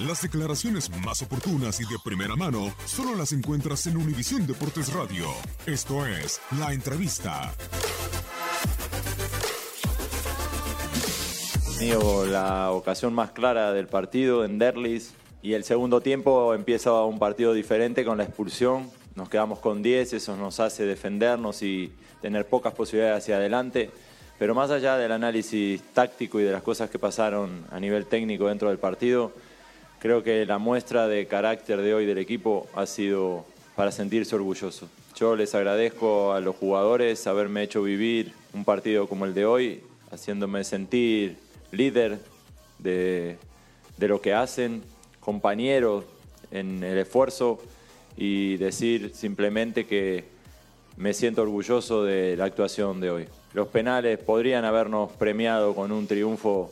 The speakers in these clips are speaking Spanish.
Las declaraciones más oportunas y de primera mano solo las encuentras en Univisión Deportes Radio. Esto es La Entrevista. La ocasión más clara del partido en Derlis y el segundo tiempo empieza un partido diferente con la expulsión. Nos quedamos con 10, eso nos hace defendernos y tener pocas posibilidades hacia adelante. Pero más allá del análisis táctico y de las cosas que pasaron a nivel técnico dentro del partido, Creo que la muestra de carácter de hoy del equipo ha sido para sentirse orgulloso. Yo les agradezco a los jugadores haberme hecho vivir un partido como el de hoy, haciéndome sentir líder de, de lo que hacen, compañero en el esfuerzo y decir simplemente que me siento orgulloso de la actuación de hoy. Los penales podrían habernos premiado con un triunfo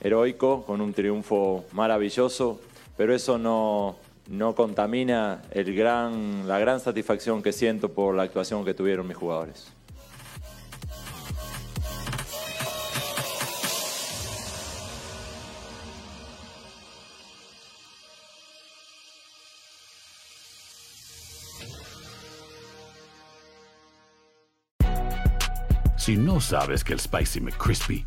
heroico, con un triunfo maravilloso, pero eso no, no contamina el gran, la gran satisfacción que siento por la actuación que tuvieron mis jugadores. Si no sabes que el Spicy McCrispy